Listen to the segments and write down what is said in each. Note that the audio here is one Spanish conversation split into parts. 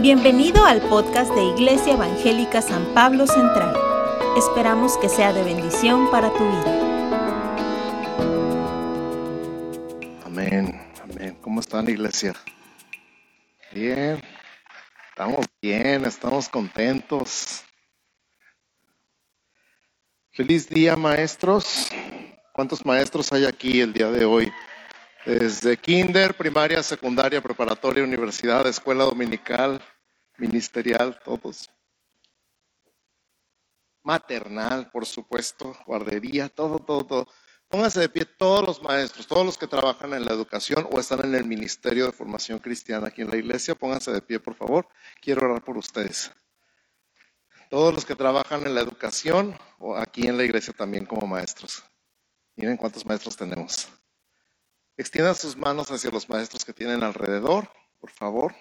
Bienvenido al podcast de Iglesia Evangélica San Pablo Central. Esperamos que sea de bendición para tu vida. Amén, amén. ¿Cómo están, iglesia? Bien, estamos bien, estamos contentos. Feliz día, maestros. ¿Cuántos maestros hay aquí el día de hoy? Desde kinder, primaria, secundaria, preparatoria, universidad, escuela dominical, ministerial, todos. Maternal, por supuesto, guardería, todo, todo, todo. Pónganse de pie todos los maestros, todos los que trabajan en la educación o están en el Ministerio de Formación Cristiana aquí en la iglesia. Pónganse de pie, por favor. Quiero orar por ustedes. Todos los que trabajan en la educación o aquí en la iglesia también como maestros. Miren cuántos maestros tenemos. Extiendan sus manos hacia los maestros que tienen alrededor, por favor.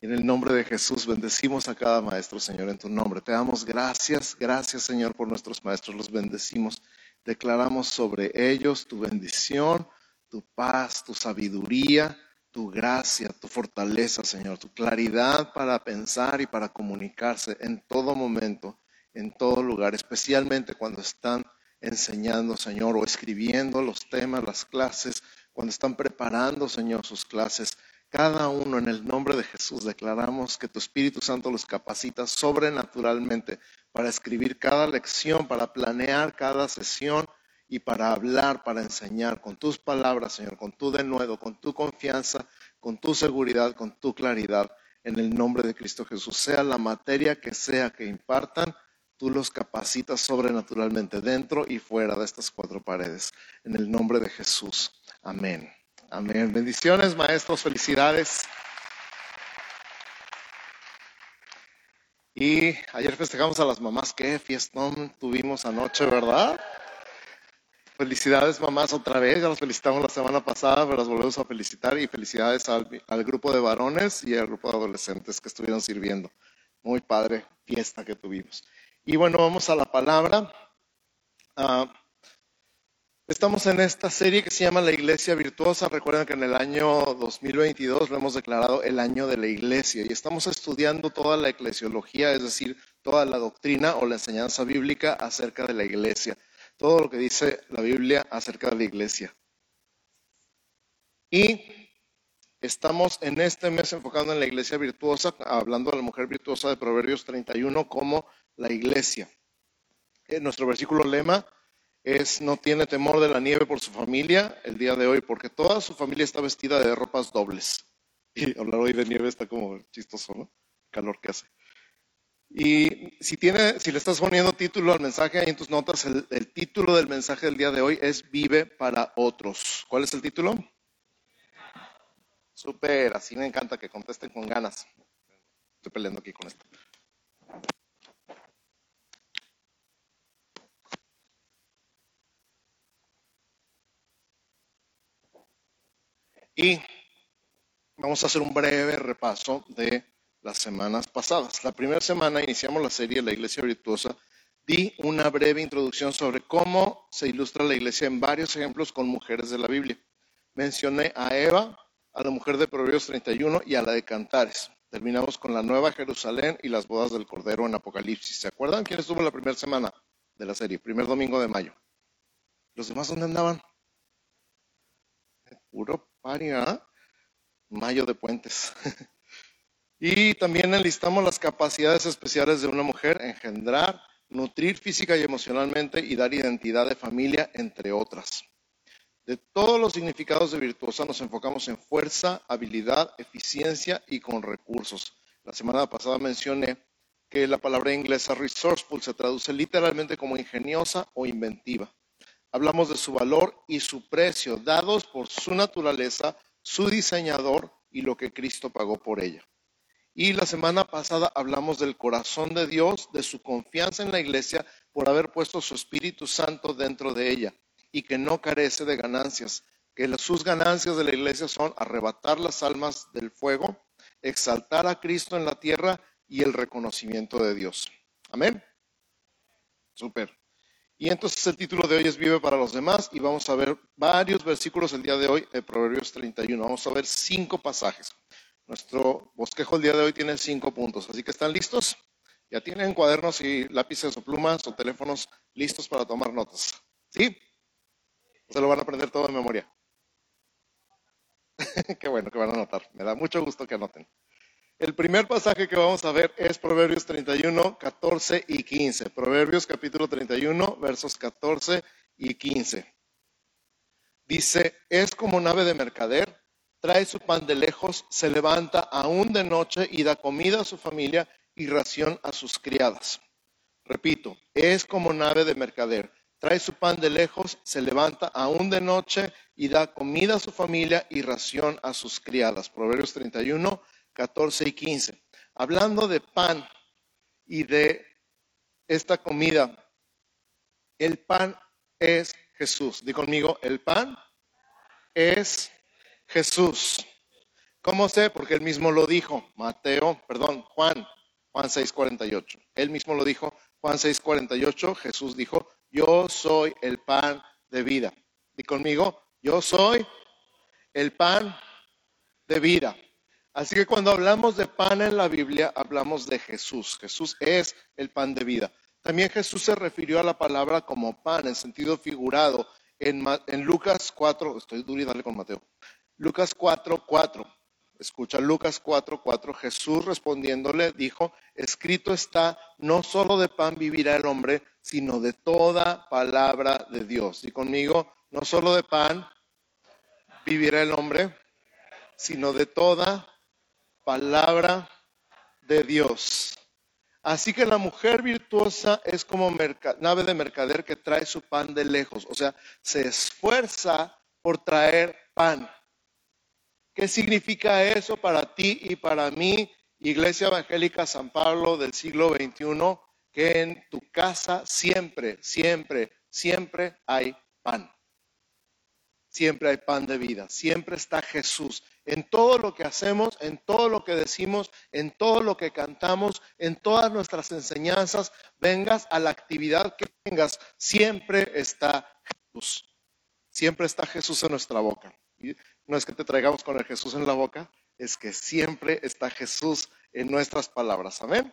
En el nombre de Jesús bendecimos a cada maestro, Señor, en tu nombre. Te damos gracias, gracias, Señor, por nuestros maestros. Los bendecimos. Declaramos sobre ellos tu bendición, tu paz, tu sabiduría, tu gracia, tu fortaleza, Señor, tu claridad para pensar y para comunicarse en todo momento, en todo lugar, especialmente cuando están enseñando, Señor, o escribiendo los temas, las clases, cuando están preparando, Señor, sus clases. Cada uno en el nombre de Jesús declaramos que tu Espíritu Santo los capacita sobrenaturalmente para escribir cada lección, para planear cada sesión y para hablar, para enseñar con tus palabras, Señor, con tu denuedo, con tu confianza, con tu seguridad, con tu claridad, en el nombre de Cristo Jesús. Sea la materia que sea que impartan, tú los capacitas sobrenaturalmente dentro y fuera de estas cuatro paredes. En el nombre de Jesús. Amén. Amén. Bendiciones, maestros. Felicidades. Y ayer festejamos a las mamás. Qué fiestón tuvimos anoche, ¿verdad? Felicidades, mamás, otra vez. Ya las felicitamos la semana pasada, pero las volvemos a felicitar. Y felicidades al, al grupo de varones y al grupo de adolescentes que estuvieron sirviendo. Muy padre fiesta que tuvimos. Y bueno, vamos a la palabra. Ah, estamos en esta serie que se llama La Iglesia Virtuosa. Recuerden que en el año 2022 lo hemos declarado el año de la Iglesia y estamos estudiando toda la eclesiología, es decir, toda la doctrina o la enseñanza bíblica acerca de la Iglesia. Todo lo que dice la Biblia acerca de la Iglesia. Y Estamos en este mes enfocando en la iglesia virtuosa, hablando de la mujer virtuosa de Proverbios 31 como la iglesia. Eh, nuestro versículo lema es no tiene temor de la nieve por su familia el día de hoy, porque toda su familia está vestida de ropas dobles. Y hablar hoy de nieve está como chistoso, ¿no? calor que hace. Y si, tiene, si le estás poniendo título al mensaje ahí en tus notas, el, el título del mensaje del día de hoy es Vive para otros. ¿Cuál es el título? Súper, así me encanta que contesten con ganas. Estoy peleando aquí con esto. Y vamos a hacer un breve repaso de las semanas pasadas. La primera semana iniciamos la serie La Iglesia Virtuosa. Di una breve introducción sobre cómo se ilustra la iglesia en varios ejemplos con mujeres de la Biblia. Mencioné a Eva, a la mujer de Proverbios 31 y a la de Cantares. Terminamos con la Nueva Jerusalén y las bodas del Cordero en Apocalipsis. ¿Se acuerdan quién estuvo la primera semana de la serie? Primer domingo de mayo. ¿Los demás dónde andaban? Puro paria. Mayo de puentes. y también enlistamos las capacidades especiales de una mujer, engendrar, nutrir física y emocionalmente y dar identidad de familia, entre otras. De todos los significados de virtuosa nos enfocamos en fuerza, habilidad, eficiencia y con recursos. La semana pasada mencioné que la palabra inglesa resourceful se traduce literalmente como ingeniosa o inventiva. Hablamos de su valor y su precio, dados por su naturaleza, su diseñador y lo que Cristo pagó por ella. Y la semana pasada hablamos del corazón de Dios, de su confianza en la iglesia por haber puesto su Espíritu Santo dentro de ella y que no carece de ganancias, que sus ganancias de la iglesia son arrebatar las almas del fuego, exaltar a Cristo en la tierra y el reconocimiento de Dios. Amén. Súper. Y entonces el título de hoy es Vive para los demás y vamos a ver varios versículos el día de hoy de Proverbios 31. Vamos a ver cinco pasajes. Nuestro bosquejo el día de hoy tiene cinco puntos, así que ¿están listos? ¿Ya tienen cuadernos y lápices o plumas o teléfonos listos para tomar notas? ¿Sí? Se lo van a aprender todo de memoria. Qué bueno que van a anotar. Me da mucho gusto que anoten. El primer pasaje que vamos a ver es Proverbios 31, 14 y 15. Proverbios capítulo 31, versos 14 y 15. Dice, es como nave de mercader trae su pan de lejos, se levanta aún de noche y da comida a su familia y ración a sus criadas. Repito, es como nave de mercader. Trae su pan de lejos, se levanta aún de noche y da comida a su familia y ración a sus criadas. Proverbios 31, 14 y 15. Hablando de pan y de esta comida, el pan es Jesús. Di conmigo, el pan es Jesús. ¿Cómo sé? Porque él mismo lo dijo. Mateo, perdón, Juan, Juan 6:48. Él mismo lo dijo. Juan 6:48, Jesús dijo, yo soy el pan de vida. Y conmigo, yo soy el pan de vida. Así que cuando hablamos de pan en la Biblia, hablamos de Jesús. Jesús es el pan de vida. También Jesús se refirió a la palabra como pan en sentido figurado en, Lucas 4, estoy duro y dale con Mateo. Lucas 4, 4. Escucha Lucas 4, 4. Jesús respondiéndole dijo, escrito está, no solo de pan vivirá el hombre, sino de toda palabra de Dios. Y conmigo, no solo de pan vivirá el hombre, sino de toda palabra de Dios. Así que la mujer virtuosa es como nave de mercader que trae su pan de lejos, o sea, se esfuerza por traer pan. ¿Qué significa eso para ti y para mí, Iglesia Evangélica San Pablo del siglo XXI? Que en tu casa siempre, siempre, siempre hay pan. Siempre hay pan de vida, siempre está Jesús. En todo lo que hacemos, en todo lo que decimos, en todo lo que cantamos, en todas nuestras enseñanzas, vengas a la actividad que vengas, siempre está Jesús. Siempre está Jesús en nuestra boca no es que te traigamos con el Jesús en la boca, es que siempre está Jesús en nuestras palabras. Amén.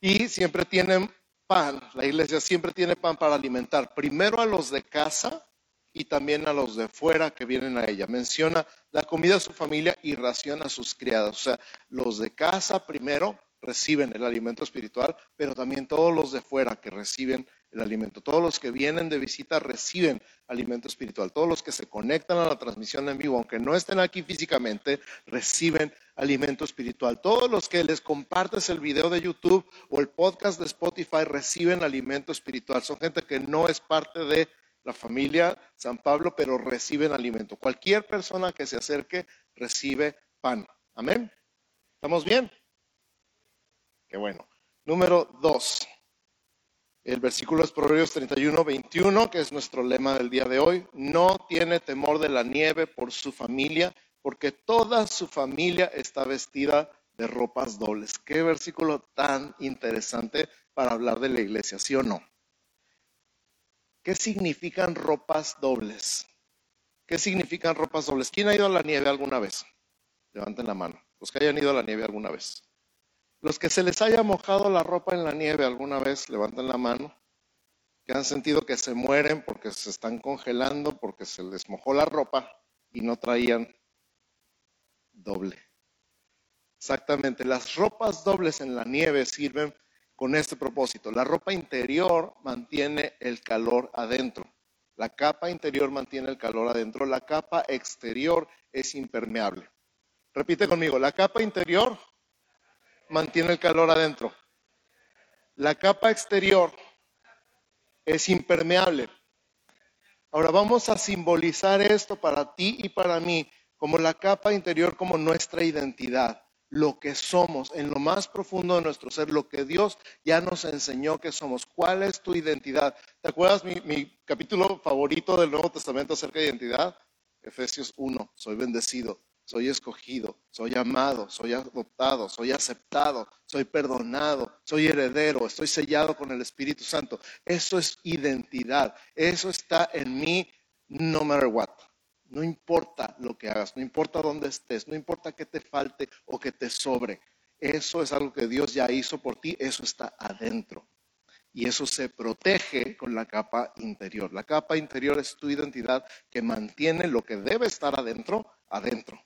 Y siempre tienen pan, la iglesia siempre tiene pan para alimentar, primero a los de casa y también a los de fuera que vienen a ella. Menciona la comida a su familia y ración a sus criados. O sea, los de casa primero reciben el alimento espiritual, pero también todos los de fuera que reciben el alimento. Todos los que vienen de visita reciben alimento espiritual. Todos los que se conectan a la transmisión en vivo, aunque no estén aquí físicamente, reciben alimento espiritual. Todos los que les compartes el video de YouTube o el podcast de Spotify reciben alimento espiritual. Son gente que no es parte de la familia San Pablo, pero reciben alimento. Cualquier persona que se acerque recibe pan. Amén. ¿Estamos bien? Qué bueno. Número dos. El versículo es Proverbios 31, 21, que es nuestro lema del día de hoy. No tiene temor de la nieve por su familia, porque toda su familia está vestida de ropas dobles. Qué versículo tan interesante para hablar de la iglesia, ¿sí o no? ¿Qué significan ropas dobles? ¿Qué significan ropas dobles? ¿Quién ha ido a la nieve alguna vez? Levanten la mano. Los que hayan ido a la nieve alguna vez. Los que se les haya mojado la ropa en la nieve alguna vez, levanten la mano, que han sentido que se mueren porque se están congelando, porque se les mojó la ropa y no traían doble. Exactamente, las ropas dobles en la nieve sirven con este propósito. La ropa interior mantiene el calor adentro. La capa interior mantiene el calor adentro. La capa exterior es impermeable. Repite conmigo, la capa interior mantiene el calor adentro. La capa exterior es impermeable. Ahora vamos a simbolizar esto para ti y para mí como la capa interior, como nuestra identidad, lo que somos en lo más profundo de nuestro ser, lo que Dios ya nos enseñó que somos. ¿Cuál es tu identidad? ¿Te acuerdas mi, mi capítulo favorito del Nuevo Testamento acerca de identidad? Efesios 1, soy bendecido soy escogido, soy amado, soy adoptado, soy aceptado, soy perdonado, soy heredero, estoy sellado con el Espíritu Santo. Eso es identidad, eso está en mí no matter what. No importa lo que hagas, no importa dónde estés, no importa que te falte o que te sobre. Eso es algo que Dios ya hizo por ti, eso está adentro. Y eso se protege con la capa interior. La capa interior es tu identidad que mantiene lo que debe estar adentro, adentro.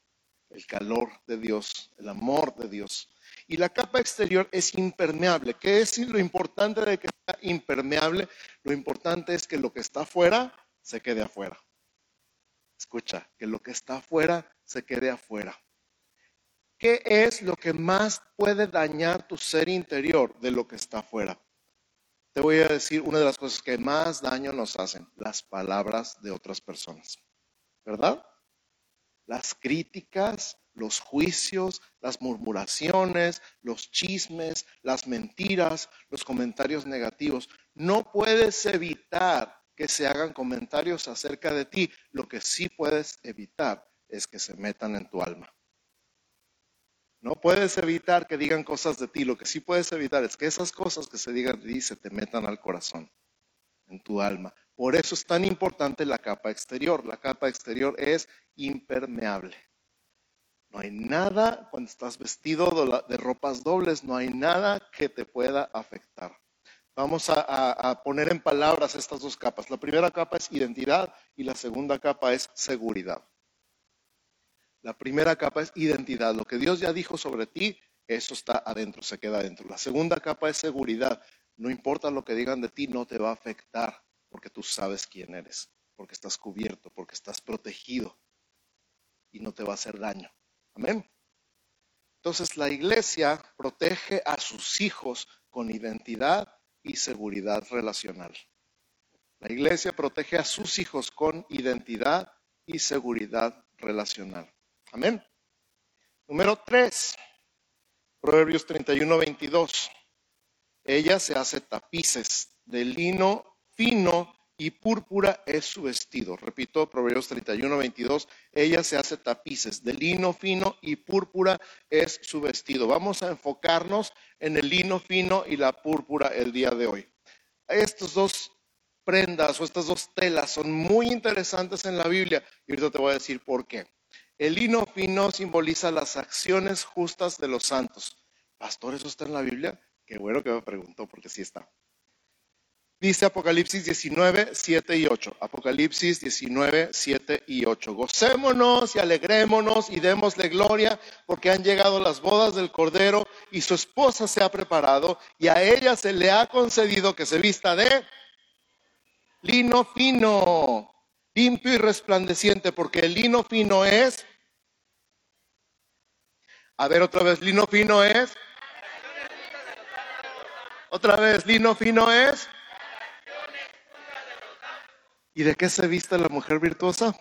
El calor de Dios, el amor de Dios. Y la capa exterior es impermeable. ¿Qué es lo importante de que sea impermeable? Lo importante es que lo que está afuera se quede afuera. Escucha, que lo que está afuera se quede afuera. ¿Qué es lo que más puede dañar tu ser interior de lo que está afuera? Te voy a decir una de las cosas que más daño nos hacen, las palabras de otras personas. ¿Verdad? Las críticas, los juicios, las murmuraciones, los chismes, las mentiras, los comentarios negativos. No puedes evitar que se hagan comentarios acerca de ti. Lo que sí puedes evitar es que se metan en tu alma. No puedes evitar que digan cosas de ti. Lo que sí puedes evitar es que esas cosas que se digan de ti se te metan al corazón, en tu alma. Por eso es tan importante la capa exterior. La capa exterior es impermeable. No hay nada, cuando estás vestido de ropas dobles, no hay nada que te pueda afectar. Vamos a, poner en palabras estas dos capas. La primera capa es identidad y la segunda capa es seguridad. La primera capa es identidad. Lo que Dios ya dijo sobre ti, eso está adentro, se queda adentro. La segunda capa es seguridad. No importa lo que digan de ti, no te va a afectar porque tú sabes quién eres, porque estás cubierto, porque estás protegido y no te va a hacer daño. Amén. Entonces la iglesia protege a sus hijos con identidad y seguridad relacional. La iglesia protege a sus hijos con identidad y seguridad relacional. Amén. Número 3. Proverbios 31, 22. Ella se hace tapices de lino fino y púrpura es su vestido. Repito, Proverbios 31, 22. Ella se hace tapices de lino fino y púrpura es su vestido. Vamos a enfocarnos en el lino fino y la púrpura el día de hoy. Estas dos prendas o estas dos telas son muy interesantes en la Biblia y ahorita te voy a decir por qué. El lino fino simboliza las acciones justas de los santos. Pastor, ¿eso está en la Biblia? Qué bueno que me preguntó porque sí está. Dice Apocalipsis 19, 7 y 8. Apocalipsis 19, 7 y 8. Gocémonos y alegrémonos y démosle gloria porque han llegado las bodas del Cordero y su esposa se ha preparado y a ella se le ha concedido que se vista de lino fino, limpio y resplandeciente, porque el lino fino es... A ver otra vez, lino fino es... Otra vez, lino fino es... ¿Y de qué se viste la mujer virtuosa?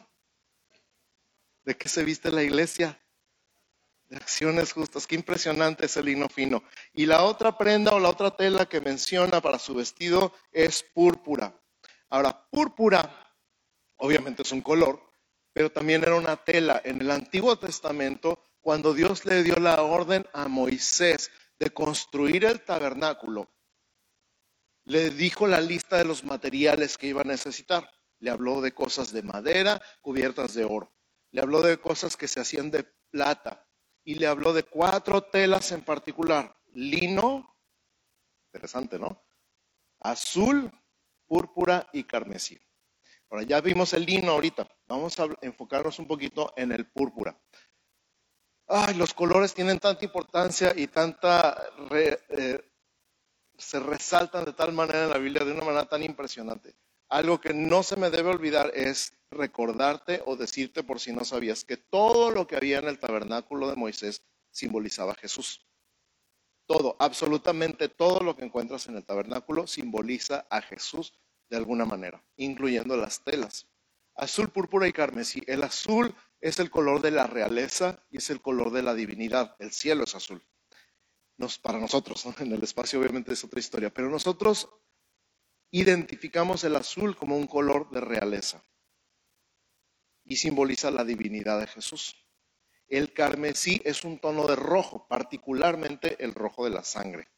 ¿De qué se viste la iglesia? De acciones justas. Qué impresionante es el lino fino. Y la otra prenda o la otra tela que menciona para su vestido es púrpura. Ahora, púrpura, obviamente es un color, pero también era una tela. En el Antiguo Testamento, cuando Dios le dio la orden a Moisés de construir el tabernáculo, le dijo la lista de los materiales que iba a necesitar le habló de cosas de madera cubiertas de oro, le habló de cosas que se hacían de plata y le habló de cuatro telas en particular, lino, interesante, ¿no? Azul, púrpura y carmesí. Ahora ya vimos el lino ahorita, vamos a enfocarnos un poquito en el púrpura. Ay, los colores tienen tanta importancia y tanta... Eh, se resaltan de tal manera en la Biblia, de una manera tan impresionante. Algo que no se me debe olvidar es recordarte o decirte por si no sabías que todo lo que había en el tabernáculo de Moisés simbolizaba a Jesús. Todo, absolutamente todo lo que encuentras en el tabernáculo simboliza a Jesús de alguna manera, incluyendo las telas. Azul, púrpura y carmesí. El azul es el color de la realeza y es el color de la divinidad. El cielo es azul. Para nosotros, en el espacio obviamente es otra historia, pero nosotros identificamos el azul como un color de realeza y simboliza la divinidad de Jesús. El carmesí es un tono de rojo, particularmente el rojo de la sangre.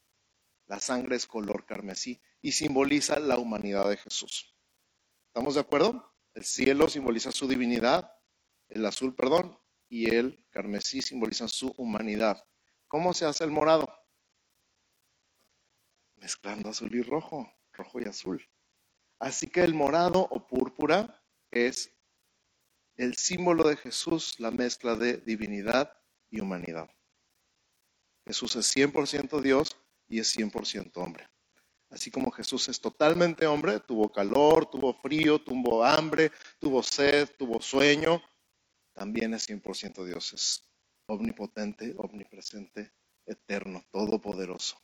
La sangre es color carmesí y simboliza la humanidad de Jesús. ¿Estamos de acuerdo? El cielo simboliza su divinidad, el azul, perdón, y el carmesí simbolizan su humanidad. ¿Cómo se hace el morado? Mezclando azul y rojo, rojo y azul. Así que el morado o púrpura es el símbolo de Jesús, la mezcla de divinidad y humanidad. Jesús es 100% Dios y es 100% hombre. Así como Jesús es totalmente hombre, tuvo calor, tuvo frío, tuvo hambre, tuvo sed, tuvo sueño, también es 100% Dios, es omnipotente, omnipresente, eterno, todopoderoso.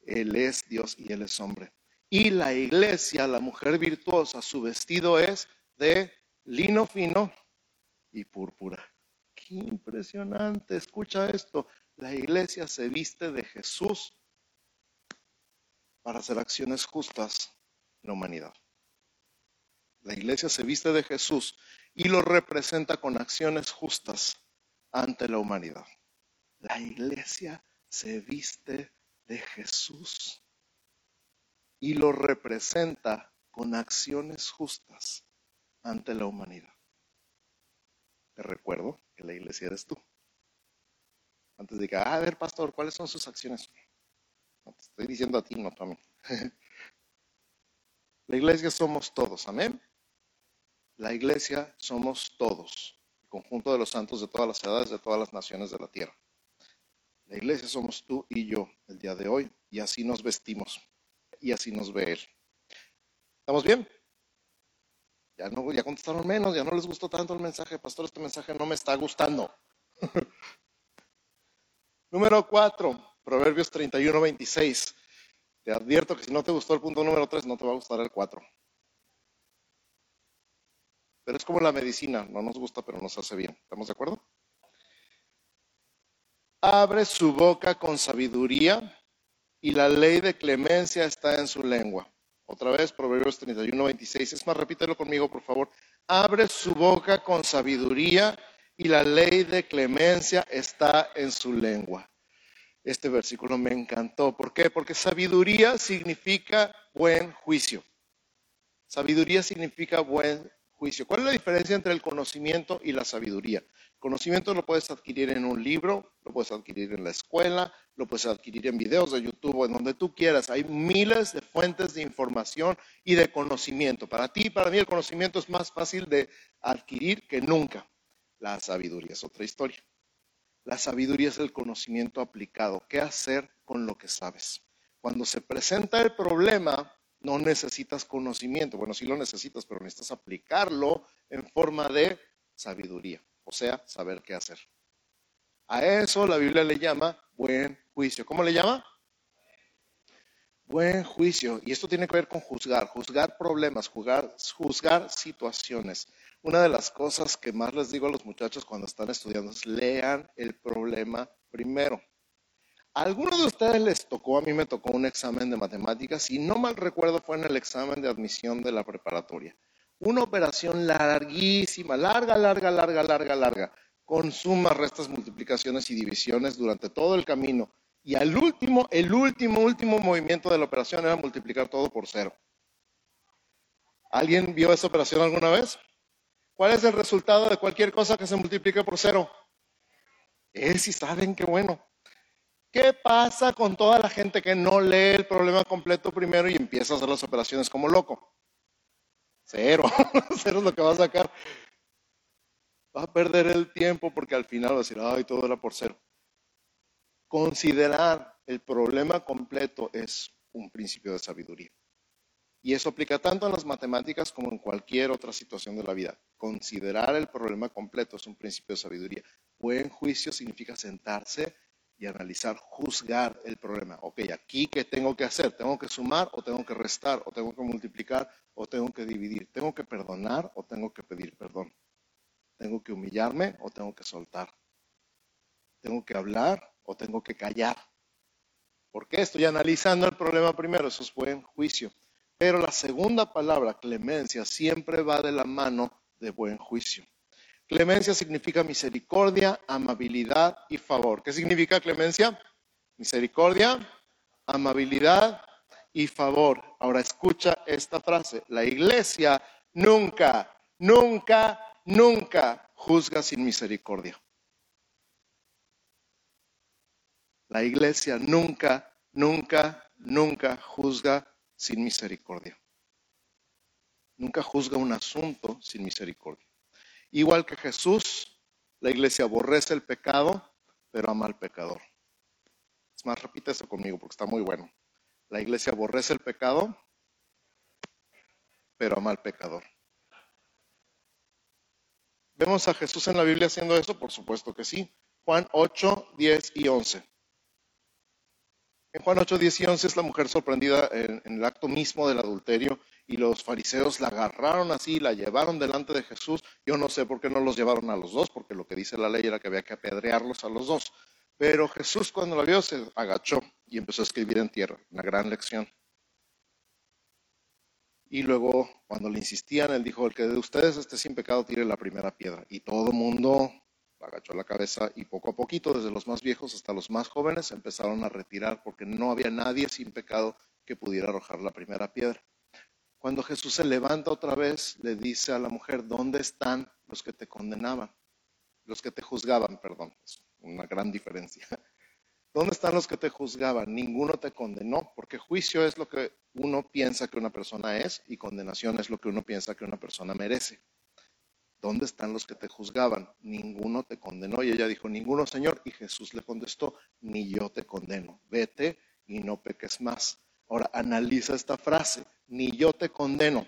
Él es Dios y Él es hombre. Y la iglesia, la mujer virtuosa, su vestido es de lino fino y púrpura. Qué impresionante, escucha esto. La iglesia se viste de Jesús para hacer acciones justas en la humanidad. La iglesia se viste de Jesús y lo representa con acciones justas ante la humanidad. La iglesia se viste de Jesús y lo representa con acciones justas ante la humanidad. Te recuerdo que la iglesia eres tú. Antes de que, ah, a ver, pastor, ¿cuáles son sus acciones? No te estoy diciendo a ti, no a mí. La iglesia somos todos, amén. La iglesia somos todos, el conjunto de los santos de todas las edades, de todas las naciones de la tierra. La iglesia somos tú y yo el día de hoy, y así nos vestimos, y así nos ve Él. ¿Estamos bien? Ya, no, ya contestaron menos, ya no les gustó tanto el mensaje. Pastor, este mensaje no me está gustando. Número cuatro, Proverbios 31, 26. Te advierto que si no te gustó el punto número 3, no te va a gustar el 4. Pero es como la medicina, no nos gusta, pero nos hace bien. ¿Estamos de acuerdo? Abre su boca con sabiduría y la ley de clemencia está en su lengua. Otra vez, Proverbios 31, 26. Es más, repítelo conmigo, por favor. Abre su boca con sabiduría y la ley de clemencia está en su lengua. Este versículo me encantó. ¿Por qué? Porque sabiduría significa buen juicio. Sabiduría significa buen juicio. ¿Cuál es la diferencia entre el conocimiento y la sabiduría? Conocimiento lo puedes adquirir en un libro, lo puedes adquirir en la escuela, lo puedes adquirir en videos de YouTube en donde tú quieras. Hay miles de fuentes de información y de conocimiento. Para ti, para mí, el conocimiento es más fácil de adquirir que nunca. La sabiduría es otra historia. La sabiduría es el conocimiento aplicado. ¿Qué hacer con lo que sabes? Cuando se presenta el problema, no necesitas conocimiento. Bueno, sí lo necesitas, pero necesitas aplicarlo en forma de sabiduría, o sea, saber qué hacer. A eso la Biblia le llama buen juicio. ¿Cómo le llama? Buen juicio. Y esto tiene que ver con juzgar, juzgar problemas, juzgar, situaciones. Una de las cosas que más les digo a los muchachos cuando están estudiando es lean el problema primero. Algunos de ustedes les tocó, a mí me tocó un examen de matemáticas y no mal recuerdo fue en el examen de admisión de la preparatoria. Una operación larguísima, larga, larga, larga, larga, larga, con sumas, restas, multiplicaciones y divisiones durante todo el camino. Y al último, el último, último movimiento de la operación era multiplicar todo por cero. ¿Alguien vio esa operación alguna vez? ¿Cuál es el resultado de cualquier cosa que se multiplique por cero? Es si saben qué bueno. ¿Qué pasa con toda la gente que no lee el problema completo primero y empieza a hacer las operaciones como loco? Cero. Cero es lo que va a sacar. Va a perder el tiempo porque al final va a decir, ay, todo era por cero. Considerar el problema completo es un principio de sabiduría. Y eso aplica tanto en las matemáticas como en cualquier otra situación de la vida. Considerar el problema completo es un principio de sabiduría. Buen juicio significa sentarse y analizar, juzgar el problema. Ok, aquí qué tengo que hacer? ¿Tengo que sumar o tengo que restar o tengo que multiplicar o tengo que dividir? ¿Tengo que perdonar o tengo que pedir perdón? ¿Tengo que humillarme o tengo que soltar? ¿Tengo que hablar o tengo que callar? ¿Por qué? Estoy analizando el problema primero, eso es buen juicio. Pero la segunda palabra, clemencia, siempre va de la mano de buen juicio. Clemencia significa misericordia, amabilidad y favor. ¿Qué significa clemencia? Misericordia, amabilidad y favor. Ahora escucha esta frase. La iglesia nunca, nunca, nunca juzga sin misericordia. La iglesia nunca, nunca, nunca juzga sin misericordia. Nunca juzga un asunto sin misericordia. Igual que Jesús, la iglesia aborrece el pecado, pero ama al pecador. Es más, repite eso conmigo porque está muy bueno. La iglesia aborrece el pecado, pero ama al pecador. ¿Vemos a Jesús en la Biblia haciendo eso? Por supuesto que sí. Juan 8, 10 y 11. En Juan 8, 10 y 11 es la mujer sorprendida en, el acto mismo del adulterio y los fariseos la agarraron así, la llevaron delante de Jesús. Yo no sé por qué no los llevaron a los dos, porque lo que dice la ley era que había que apedrearlos a los dos. Pero Jesús cuando la vio se agachó y empezó a escribir en tierra, una gran lección. Y luego cuando le insistían, él dijo, el que de ustedes esté sin pecado tire la primera piedra. Y todo el mundo agachó la cabeza y poco a poquito, desde los más viejos hasta los más jóvenes, empezaron a retirar porque no había nadie sin pecado que pudiera arrojar la primera piedra. Cuando Jesús se levanta otra vez, le dice a la mujer, ¿dónde están los que te condenaban? Los que te juzgaban, perdón, es una gran diferencia. ¿Dónde están los que te juzgaban? Ninguno te condenó, porque juicio es lo que uno piensa que una persona es y condenación es lo que uno piensa que una persona merece. ¿dónde están los que te juzgaban? Ninguno te condenó. Y ella dijo, ninguno, Señor. Y Jesús le contestó, ni yo te condeno. Vete y no peques más. Ahora, analiza esta frase, ni yo te condeno.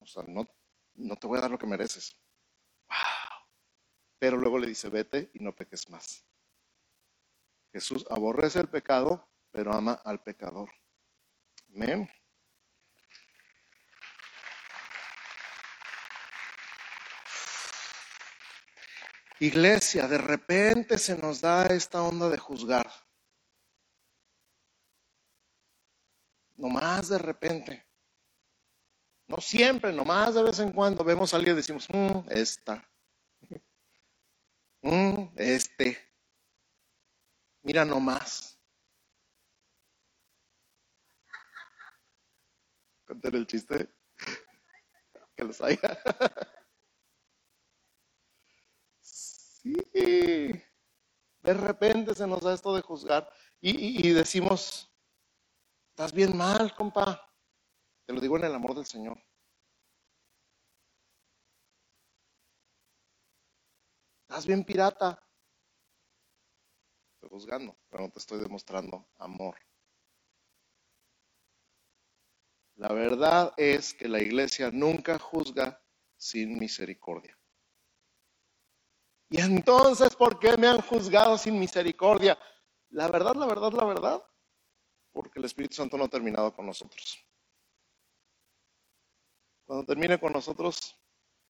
O sea, no, no te voy a dar lo que mereces. Wow. Pero luego le dice, vete y no peques más. Jesús aborrece el pecado, pero ama al pecador. Amén. Iglesia, de repente se nos da esta onda de juzgar. Nomás de repente. No siempre, nomás de vez en cuando vemos a alguien y decimos, mmm, esta. Mm, este. Mira nomás. Contar el chiste. Que los haya. Sí, de repente se nos da esto de juzgar y, decimos, estás bien mal, compa. Te lo digo en el amor del Señor. Estás bien pirata. Estoy juzgando, pero no te estoy demostrando amor. La verdad es que la iglesia nunca juzga sin misericordia. Y entonces, ¿por qué me han juzgado sin misericordia? La verdad, la verdad, la verdad, porque el Espíritu Santo no ha terminado con nosotros. Cuando termine con nosotros,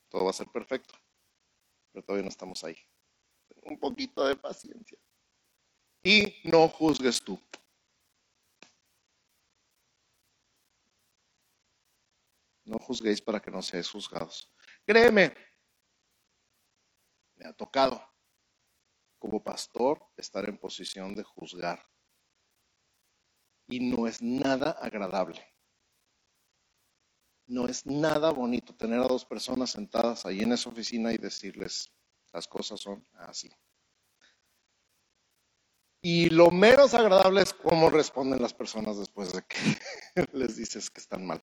todo va a ser perfecto, pero todavía no estamos ahí. Un poquito de paciencia. Y no juzgues tú. No juzguéis para que no seáis juzgados. Créeme, me ha tocado como pastor estar en posición de juzgar. Y no es nada agradable. No es nada bonito tener a dos personas sentadas ahí en esa oficina y decirles, las cosas son así. Y lo menos agradable es cómo responden las personas después de que les dices que están mal.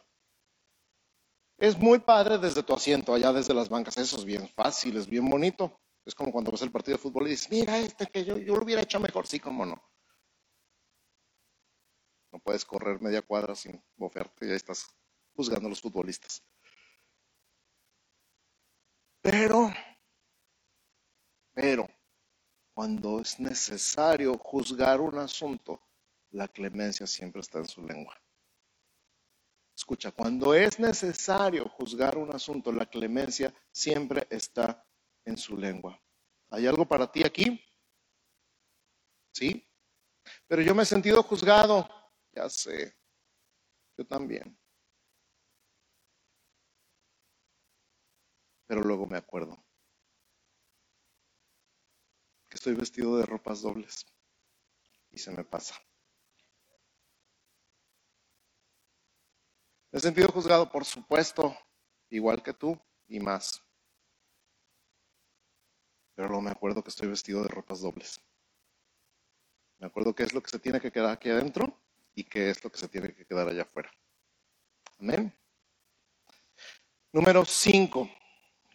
Es muy padre desde tu asiento, allá desde las bancas, eso es bien fácil, es bien bonito. Es como cuando ves el partido de fútbol y dices, mira este que yo, yo lo hubiera hecho mejor, sí, cómo no. Puedes correr media cuadra sin bofearte, ya estás juzgando a los futbolistas. Pero, pero, cuando es necesario juzgar un asunto, la clemencia siempre está en su lengua. Escucha, cuando es necesario juzgar un asunto, la clemencia siempre está en su lengua. ¿Hay algo para ti aquí? ¿Sí? Pero yo me he sentido juzgado. Ya sé. Yo también. Pero luego me acuerdo que estoy vestido de ropas dobles y se me pasa. Me he sentido juzgado, por supuesto, igual que tú y más. pero luego me acuerdo que estoy vestido de ropas dobles. Me acuerdo qué es lo que se tiene que quedar aquí adentro y qué es lo que se tiene que quedar allá afuera. Amén. Número 5.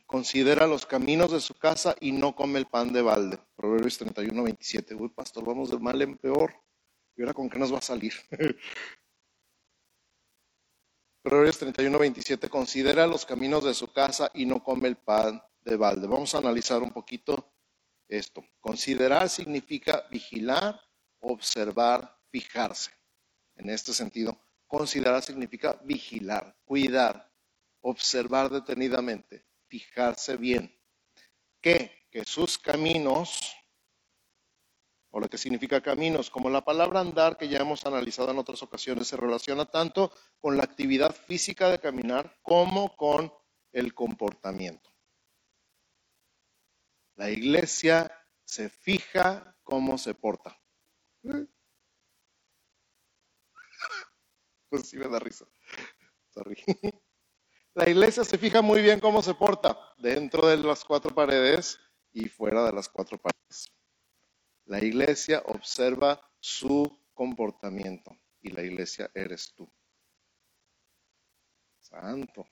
Considera los caminos de su casa y no come el pan de balde. Proverbios 31, 27. Uy, pastor, vamos de mal en peor. ¿Y ahora con qué nos va a salir? Proverbios 31, 27. Considera los caminos de su casa y no come el pan de balde. Vamos a analizar un poquito esto. Considerar significa vigilar, observar, fijarse. En este sentido, considerar significa vigilar, cuidar, observar detenidamente, fijarse bien. Que, que sus caminos, o lo que significa caminos, como la palabra andar que ya hemos analizado en otras ocasiones, se relaciona tanto con la actividad física de caminar como con el comportamiento. La iglesia se fija cómo se porta. Pues sí me da risa. Sorry. La iglesia se fija muy bien cómo se porta dentro de las cuatro paredes y fuera de las cuatro paredes. La iglesia observa su comportamiento y la iglesia eres tú. Santo.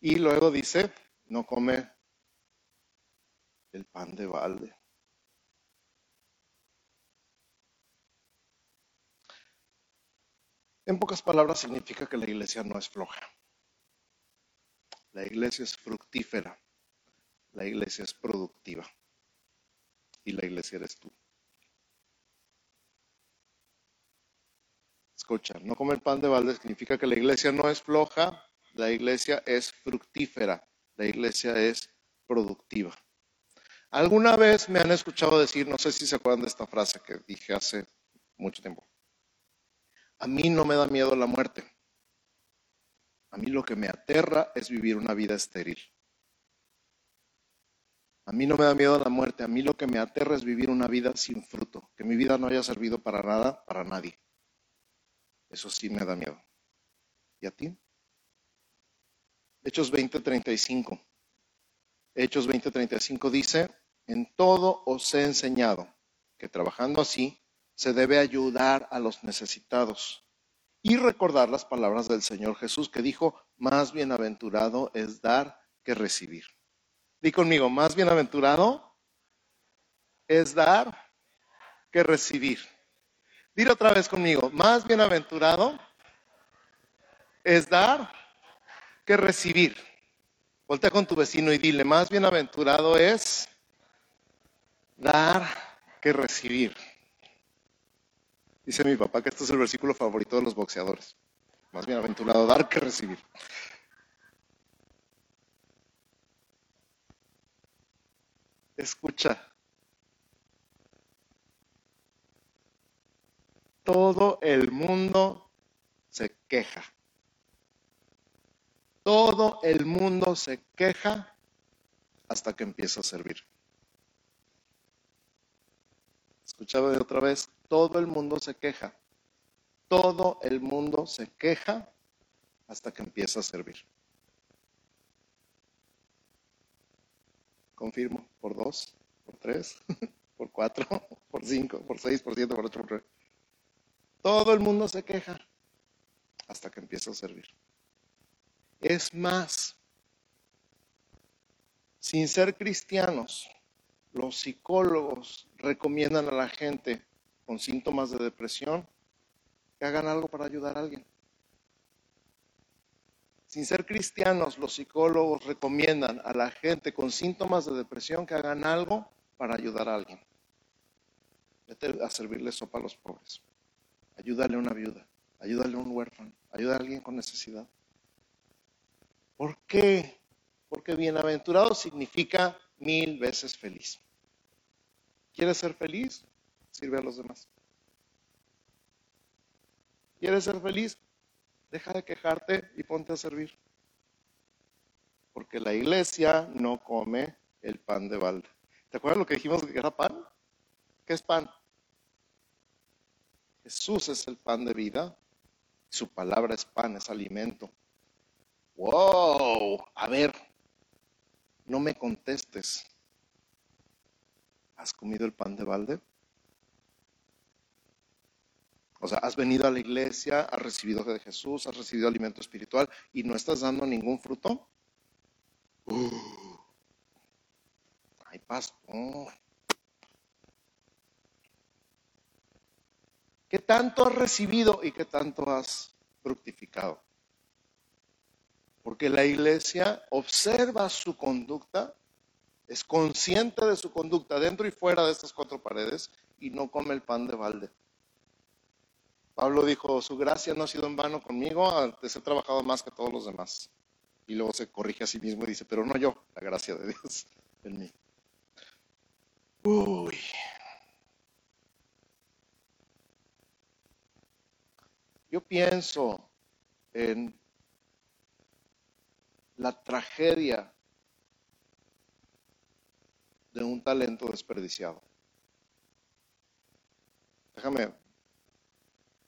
Y luego dice, no come el pan de balde. En pocas palabras significa que la iglesia no es floja. La iglesia es fructífera. La iglesia es productiva. Y la iglesia eres tú. Escucha, no comer pan de balde significa que la iglesia no es floja, la iglesia es fructífera, la iglesia es productiva. Alguna vez me han escuchado decir, no sé si se acuerdan de esta frase que dije hace mucho tiempo. A mí no me da miedo la muerte. A mí lo que me aterra es vivir una vida estéril. A mí no me da miedo la muerte, a mí lo que me aterra es vivir una vida sin fruto, que mi vida no haya servido para nada, para nadie. Eso sí me da miedo. ¿Y a ti? Hechos 20:35. Hechos 20:35 dice, en todo os he enseñado que trabajando así se debe ayudar a los necesitados y recordar las palabras del Señor Jesús que dijo, más bienaventurado es dar que recibir. Di conmigo, más bienaventurado es dar que recibir. Dile otra vez conmigo, más bienaventurado es dar que recibir. Voltea con tu vecino y dile, más bienaventurado es dar que recibir. Dice mi papá que este es el versículo favorito de los boxeadores. Más bienaventurado dar que recibir. Escucha. Todo el mundo se queja. Todo el mundo se queja hasta que empieza a servir. Escuchaba de otra vez, todo el mundo se queja. Todo el mundo se queja hasta que empieza a servir. Confirmo, por dos, por tres, por cuatro, por cinco, por seis, por siete, por ocho, por nueve. Todo el mundo se queja hasta que empieza a servir. Es más, sin ser cristianos, los psicólogos recomiendan a la gente con síntomas de depresión que hagan algo para ayudar a alguien. Sin ser cristianos, los psicólogos recomiendan a la gente con síntomas de depresión que hagan algo para ayudar a alguien. Vete a servirle sopa a los pobres. Ayúdale a una viuda. Ayúdale a un huérfano. Ayúdale a alguien con necesidad. ¿Por qué? Porque bienaventurado significa mil veces feliz. ¿Quieres ser feliz? Sirve a los demás. ¿Quieres ser feliz? Deja de quejarte y ponte a servir. Porque la iglesia no come el pan de balde. ¿Te acuerdas lo que dijimos que era pan? ¿Qué es pan? Jesús es el pan de vida. Su palabra es pan, es alimento. ¡Wow! A ver, no me contestes. ¿Has comido el pan de balde? O sea, has venido a la iglesia, has recibido de Jesús, has recibido alimento espiritual y no estás dando ningún fruto. Uh, ay, pastor. ¿Qué tanto has recibido y qué tanto has fructificado? Porque la iglesia observa su conducta, es consciente de su conducta dentro y fuera de estas cuatro paredes y no come el pan de balde. Pablo dijo, su gracia no ha sido en vano conmigo, antes he trabajado más que todos los demás. Y luego se corrige a sí mismo y dice, pero no yo, la gracia de Dios en mí. Uy. Yo pienso en la tragedia de un talento desperdiciado. Déjame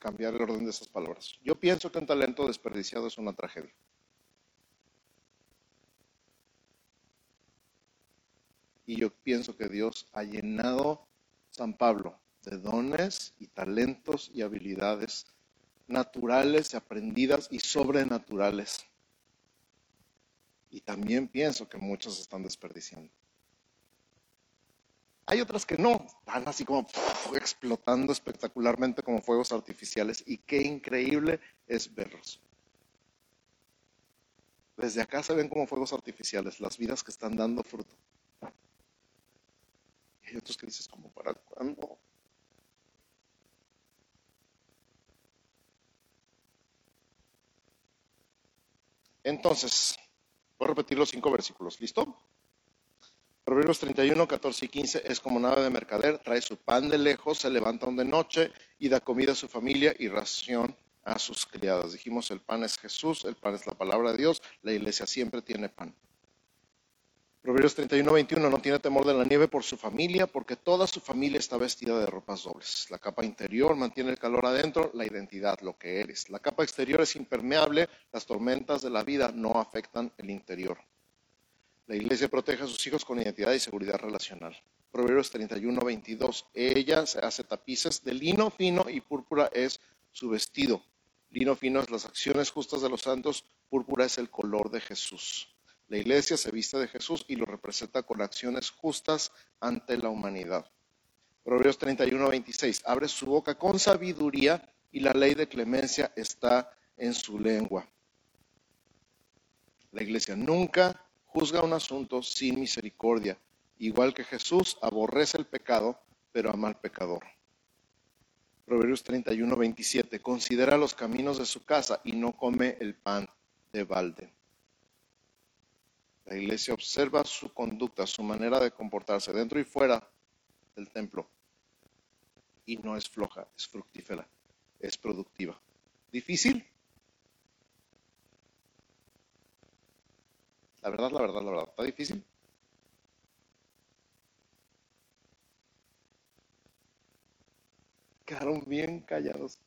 cambiar el orden de esas palabras. Yo pienso que un talento desperdiciado es una tragedia. Y yo pienso que Dios ha llenado San Pablo de dones y talentos y habilidades naturales, aprendidas y sobrenaturales. Y también pienso que muchos están desperdiciando. Hay otras que no, están así como explotando espectacularmente como fuegos artificiales y qué increíble es verlos. Desde acá se ven como fuegos artificiales las vidas que están dando fruto. Y hay otros que dices, como para cuándo? Entonces, voy a repetir los cinco versículos. ¿Listo? Proverbios 31, 14 y 15 es como nave de mercader, trae su pan de lejos, se levanta de noche y da comida a su familia y ración a sus criadas. Dijimos, el pan es Jesús, el pan es la palabra de Dios, la iglesia siempre tiene pan. Proverbios 31, 21 no tiene temor de la nieve por su familia, porque toda su familia está vestida de ropas dobles. La capa interior mantiene el calor adentro, la identidad, lo que eres. La capa exterior es impermeable, las tormentas de la vida no afectan el interior. La iglesia protege a sus hijos con identidad y seguridad relacional. Proverbios 31, 22. Ella se hace tapices de lino fino y púrpura es su vestido. Lino fino es las acciones justas de los santos, púrpura es el color de Jesús. La iglesia se viste de Jesús y lo representa con acciones justas ante la humanidad. Proverbios 31, 26. Abre su boca con sabiduría y la ley de clemencia está en su lengua. La iglesia nunca juzga un asunto sin misericordia, igual que Jesús aborrece el pecado, pero ama al pecador. Proverbios 31, 27. Considera los caminos de su casa y no come el pan de balde. La iglesia observa su conducta, su manera de comportarse dentro y fuera del templo. Y no es floja, es fructífera, es productiva. ¿Difícil? La verdad, la verdad, la verdad. ¿Está difícil? Quedaron bien callados.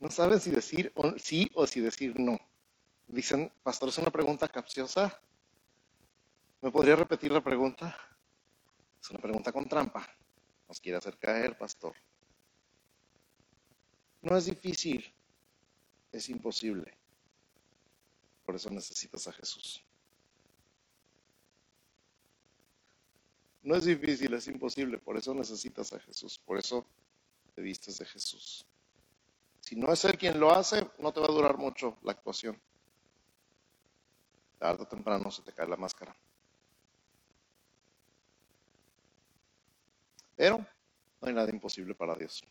No saben si decir sí o si decir no. Dicen, pastor, es una pregunta capciosa. ¿Me podría repetir la pregunta? Es una pregunta con trampa. Nos quiere hacer caer, pastor. No es difícil, es imposible. Por eso necesitas a Jesús. No es difícil, es imposible. Por eso necesitas a Jesús. Por eso te vistes de Jesús. Si no es Él quien lo hace, no te va a durar mucho la actuación. Tarde o temprano se te cae la máscara. Pero no hay nada imposible para Dios.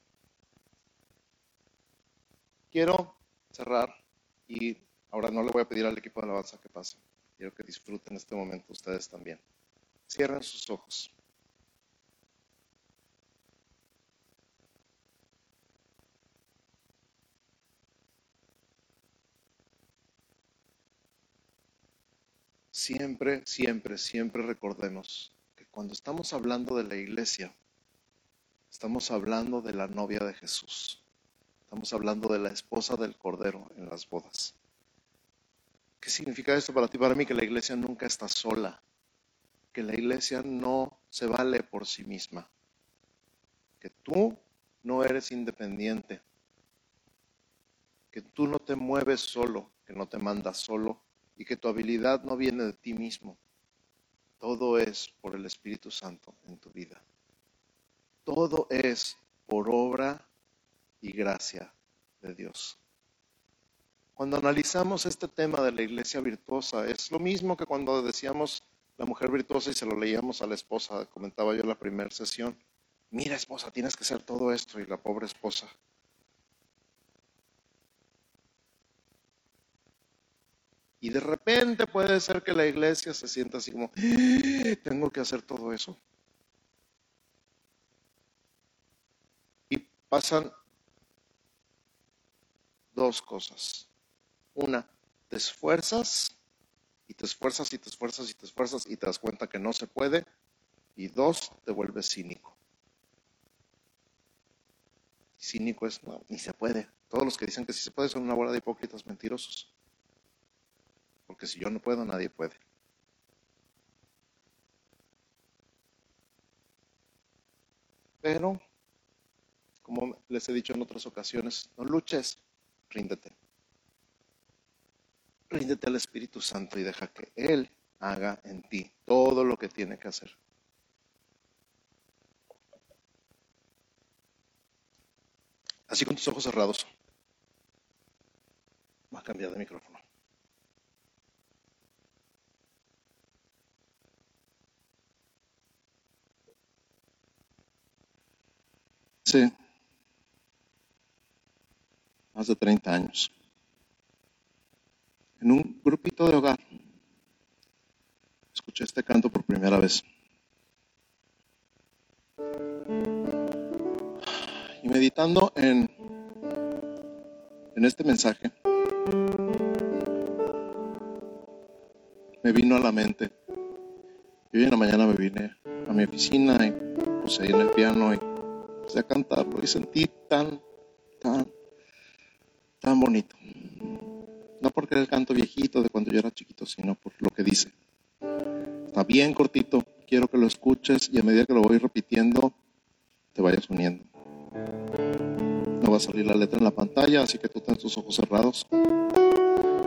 Quiero cerrar y Ahora no le voy a pedir al equipo de alabanza que pase. Quiero que disfruten este momento ustedes también. Cierren sus ojos. Siempre, siempre, siempre recordemos que cuando estamos hablando de la iglesia, estamos hablando de la novia de Jesús. Estamos hablando de la esposa del Cordero en las bodas. ¿Qué significa esto para ti? Para mí que la iglesia nunca está sola, que la iglesia no se vale por sí misma, que tú no eres independiente, que tú no te mueves solo, que no te mandas solo y que tu habilidad no viene de ti mismo. Todo es por el Espíritu Santo en tu vida. Todo es por obra y gracia de Dios. Cuando analizamos este tema de la iglesia virtuosa, es lo mismo que cuando decíamos la mujer virtuosa y se lo leíamos a la esposa, comentaba yo en la primera sesión. Mira esposa, tienes que hacer todo esto y la pobre esposa. Y de repente puede ser que la iglesia se sienta así como, ¡Ah! tengo que hacer todo eso. Y pasan dos cosas. Una, te esfuerzas y te esfuerzas y te esfuerzas y te esfuerzas y te das cuenta que no se puede. Y dos, te vuelves cínico. Cínico es, no, ni se puede. Todos los que dicen que sí se puede son una bola de hipócritas mentirosos. Porque si yo no puedo, nadie puede. Pero, como les he dicho en otras ocasiones, no luches, ríndete ríndete al Espíritu Santo y deja que Él haga en ti todo lo que tiene que hacer. Así con tus ojos cerrados. Va a cambiar de micrófono. Sí. Más de 30 años en un grupito de hogar. Escuché este canto por primera vez. Y meditando en, en este mensaje, me vino a la mente. Y hoy en la mañana me vine a mi oficina y puse ahí en el piano y puse a cantarlo y sentí tan, tan, tan bonito. No porque era el canto viejito de cuando yo era chiquito, sino por lo que dice. Está bien cortito, quiero que lo escuches y a medida que lo voy repitiendo, te vayas uniendo. No va a salir la letra en la pantalla, así que tú ten tus ojos cerrados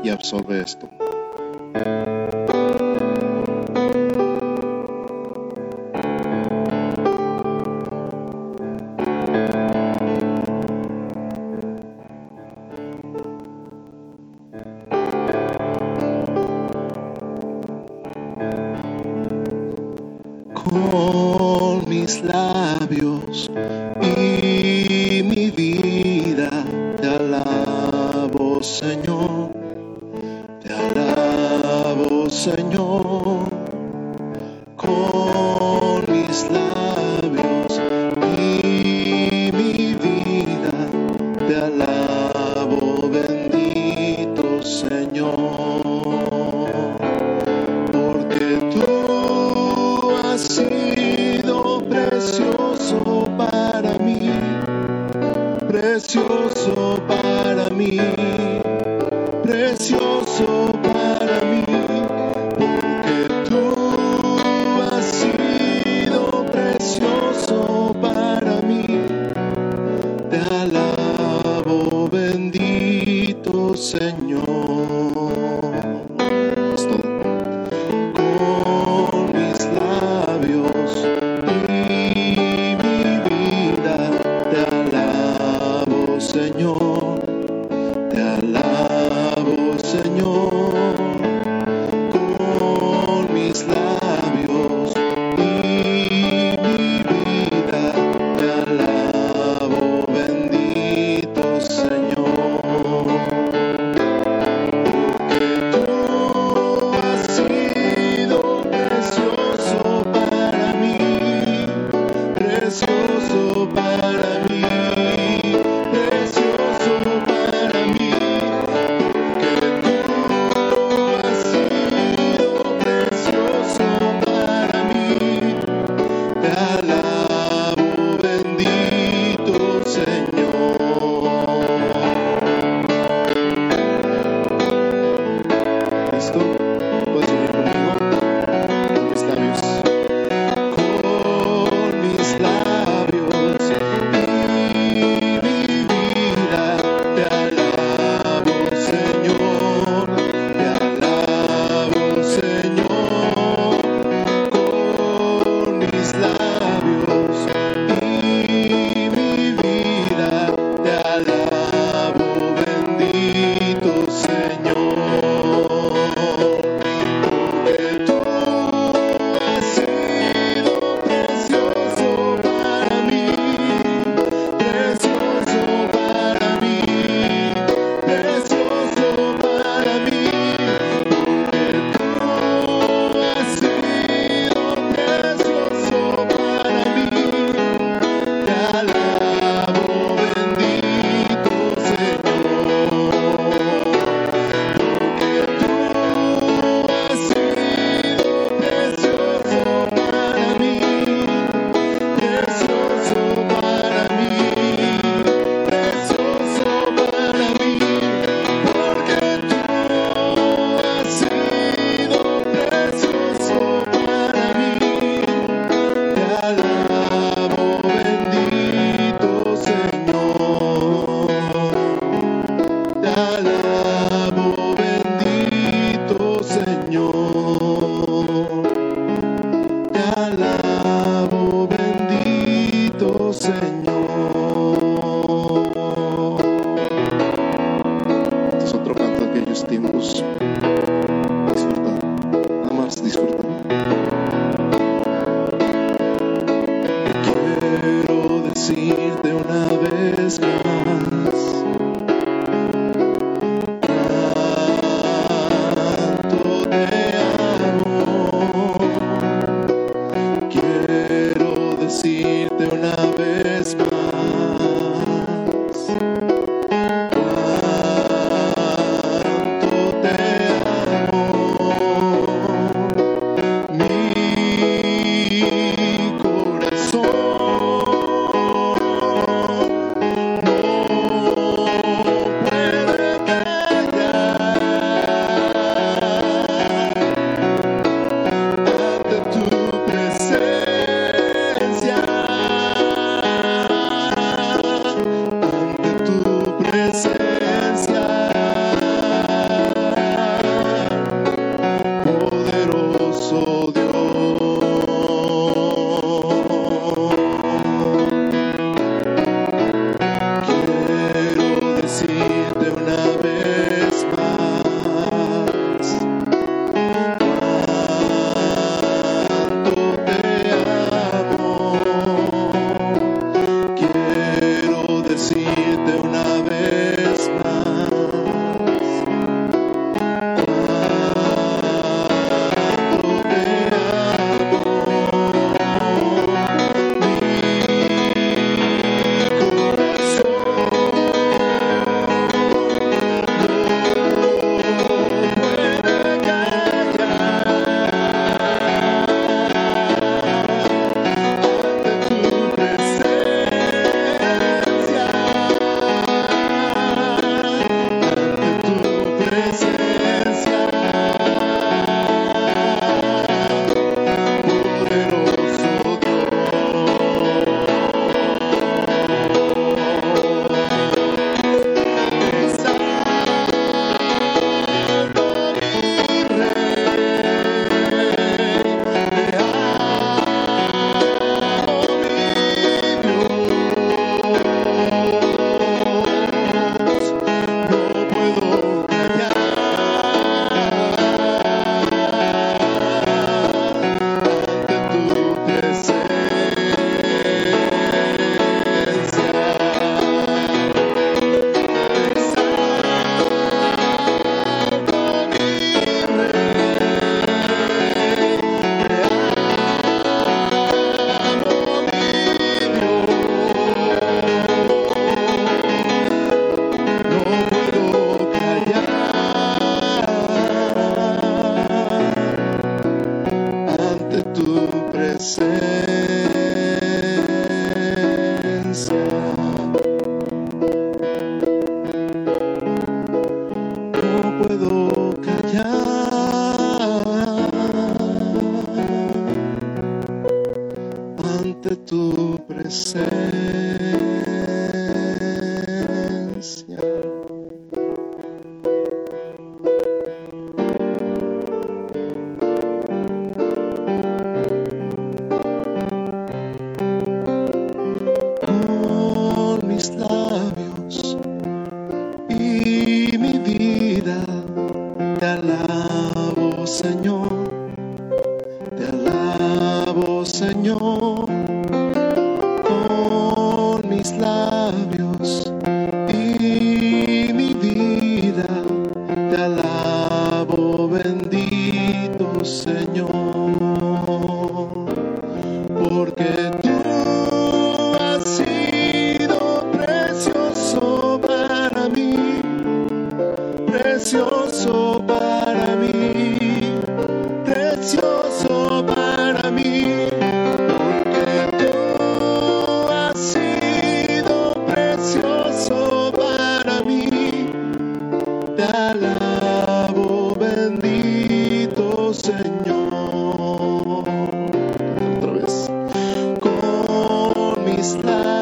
y absorbe esto. Señor. de una vez. high.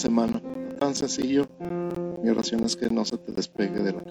semana. Tan sencillo. Mi oración es que no se te despegue de la